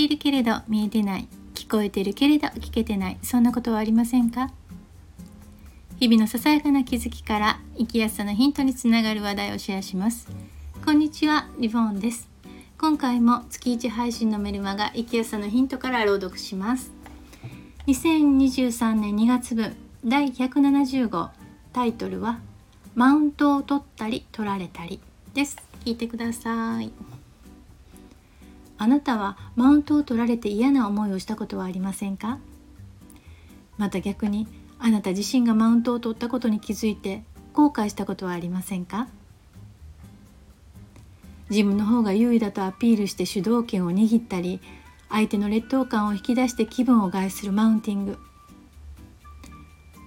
いるけれど見えてない聞こえてるけれど聞けてないそんなことはありませんか？日々のささやかな気づきから生きやすさのヒントにつながる話題をシェアします。こんにちはリボンです。今回も月1配信のメルマガ生きやすさのヒントから朗読します。2023年2月分第170号タイトルはマウントを取ったり取られたりです。聞いてください。あなたはマウントを取られて嫌な思いをしたことはありませんか？また逆にあなた自身がマウントを取ったことに気づいて後悔したことはありませんか？自分の方が優位だとアピールして主導権を握ったり相手の劣等感を引き出して気分を害するマウンティング。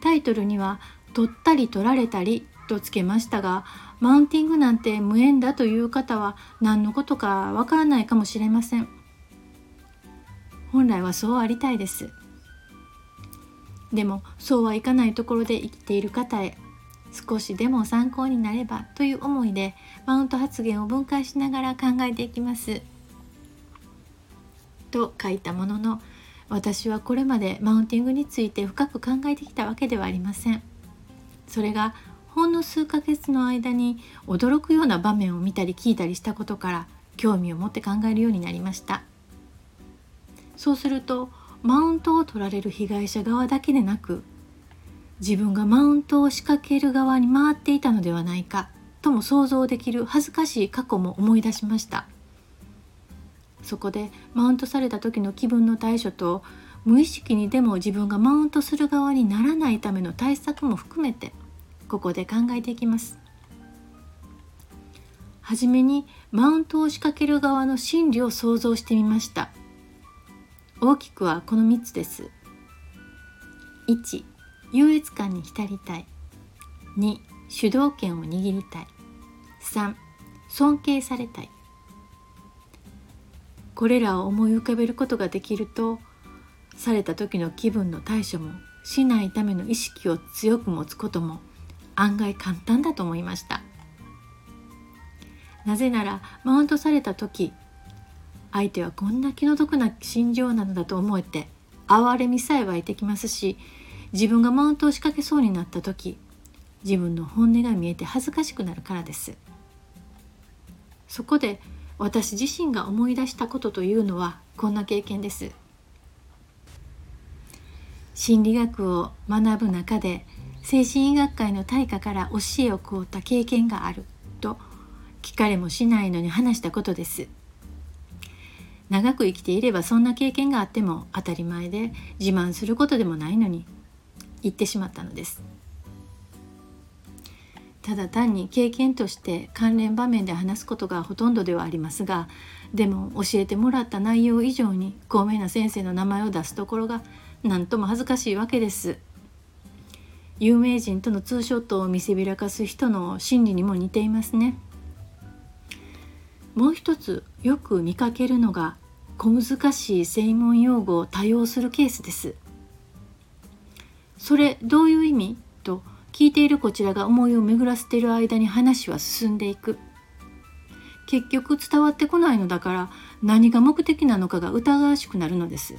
タイトルには「取ったり取られたり」とつけましたがマウンティングなんて無縁だという方は何のことかわからないかもしれません。本来はそうありたいです。でもそうはいかないところで生きている方へ少しでも参考になればという思いでマウント発言を分解しながら考えていきます。と書いたものの私はこれまでマウンティングについて深く考えてきたわけではありません。それがほんの数ヶ月の間に驚くような場面を見たり聞いたりしたことから興味を持って考えるようになりました。そうするとマウントを取られる被害者側だけでなく自分がマウントを仕掛ける側に回っていたのではないかとも想像できる恥ずかしい過去も思い出しました。そこでマウントされた時の気分の対処と無意識にでも自分がマウントする側にならないための対策も含めてここで考えていきます。はじめにマウントを仕掛ける側の心理を想像してみました。大きくはこの3つです。1優越感に浸りたい。2主導権を握りたい。3尊敬されたい。これらを思い浮かべることができるとされた時の気分の対処もしないための意識を強く持つことも案外簡単だと思いました。なぜならマウントされた時相手はこんな気の毒な心情なのだと思えて哀れみさえ湧いてきますし自分がマウントを仕掛けそうになった時自分の本音が見えて恥ずかしくなるからです。そこで私自身が思い出したことというのはこんな経験です。心理学を学ぶ中で精神医学会の大家から教えを請うた経験があると聞かれもしないのに話したことです長く生きていればそんな経験があっても当たり前で自慢することでもないのに言ってしまったのですただ単に経験として関連場面で話すことがほとんどではありますがでも教えてもらった内容以上に高名な先生の名前を出すところが何とも恥ずかしいわけです。有名人とのツーショットを見せびらかす人の心理にも似ていますね。もう一つよく見かけるのが小難しい専門用語を多用するケースです。それどういう意味と聞いているこちらが思いを巡らせている間に話は進んでいく。結局伝わってこないのだから何が目的なのかが疑わしくなるのです。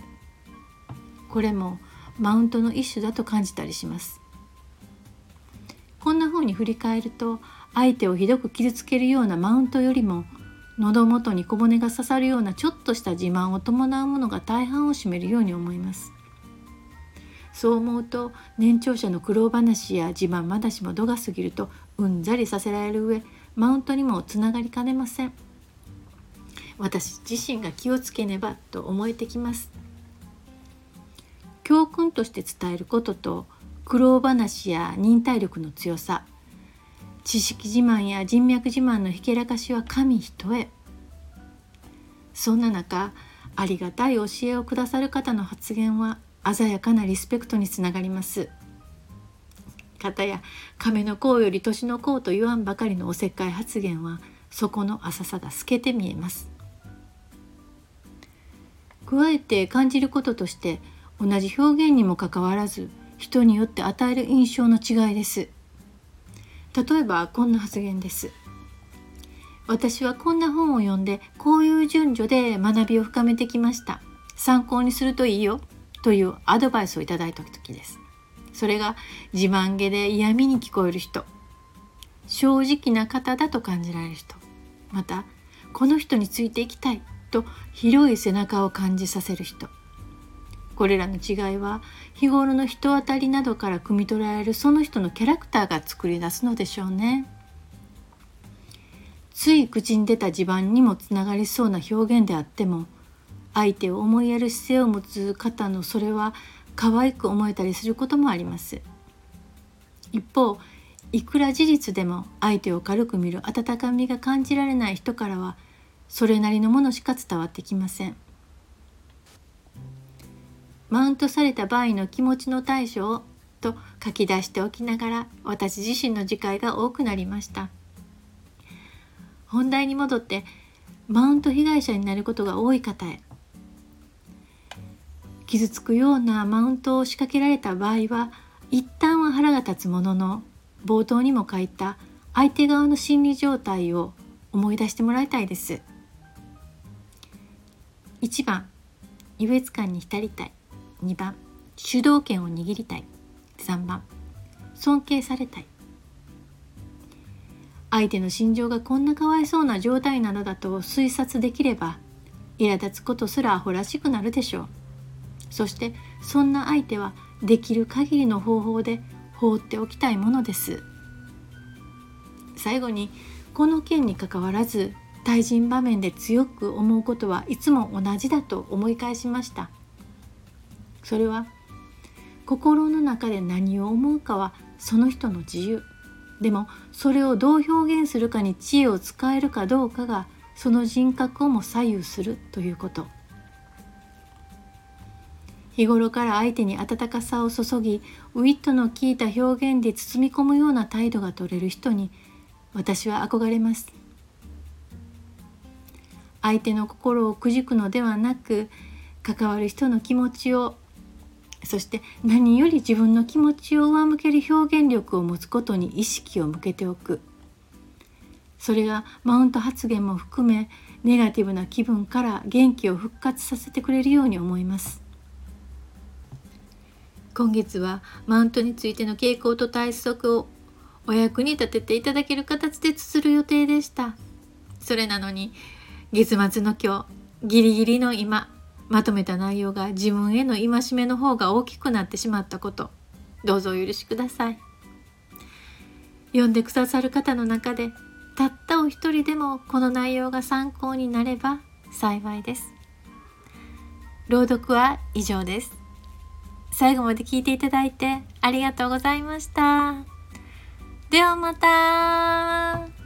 これもマウントの一種だと感じたりします。こんな風に振り返ると相手をひどく傷つけるようなマウントよりも喉元に小骨が刺さるようなちょっとした自慢を伴うものが大半を占めるように思います。そう思うと年長者の苦労話や自慢話も度が過ぎるとうんざりさせられる上マウントにもつながりかねません。私自身が気をつけねばと思えてきます。教訓として伝えることと苦労話や忍耐力の強さ。知識自慢や人脈自慢のひけらかしは神一重そんな中ありがたい教えをくださる方の発言は鮮やかなリスペクトにつながります。方や亀の甲より年の甲と言わんばかりのおせっかい発言はそこの浅さが透けて見えます。加えて感じることとして同じ表現にもかかわらず人によって与える印象の違いです。例えばこんな発言です私はこんな本を読んでこういう順序で学びを深めてきました。参考にするといいよというアドバイスをいただいた時です。それが自慢げで嫌味に聞こえる人。正直な方だと感じられる人。またこの人についていきたいと広い背中を感じさせる人。これらの違いは日頃の人当たりなどから汲み取られるその人のキャラクターが作り出すのでしょうね。つい口に出た地盤にもつながりそうな表現であっても相手を思いやる姿勢を持つ方のそれは可愛く思えたりすることもあります一方いくら事実でも相手を軽く見る温かみが感じられない人からはそれなりのものしか伝わってきませんマウントされた場合の気持ちの対処をと書き出しておきながら私自身の自戒が多くなりました。本題に戻ってマウント被害者になることが多い方へ。傷つくようなマウントを仕掛けられた場合は一旦は腹が立つものの冒頭にも書いた相手側の心理状態を思い出してもらいたいです。1番優越感に浸りたい。2番主導権を握りたい。3番尊敬されたい。相手の心情がこんなかわいそうな状態なのだと推察できれば苛立つことすらアホらしくなるでしょう。そしてそんな相手はできる限りの方法で放っておきたいものです。最後にこの件にかかわらず対人場面で強く思うことはいつも同じだと思い返しました。それは心の中で何を思うかはその人の自由。でもそれをどう表現するかに知恵を使えるかどうかがその人格をも左右するということ。日頃から相手に温かさを注ぎウィットの効いた表現で包み込むような態度が取れる人に私は憧れます。相手の心をくじくのではなく関わる人の気持ちをそして何より自分の気持ちを上向ける表現力を持つことに意識を向けておく。それがマウント発言も含めネガティブな気分から元気を復活させてくれるように思います。今月はマウントについての傾向と対策をお役に立てていただける形で綴る予定でした。それなのに月末の今日ギリギリの今まとめた内容が自分への戒めの方が大きくなってしまったこと。どうぞお許しください。読んでくださる方の中でたったお一人でもこの内容が参考になれば幸いです。朗読は以上です。最後まで聞いていただいてありがとうございました。ではまた。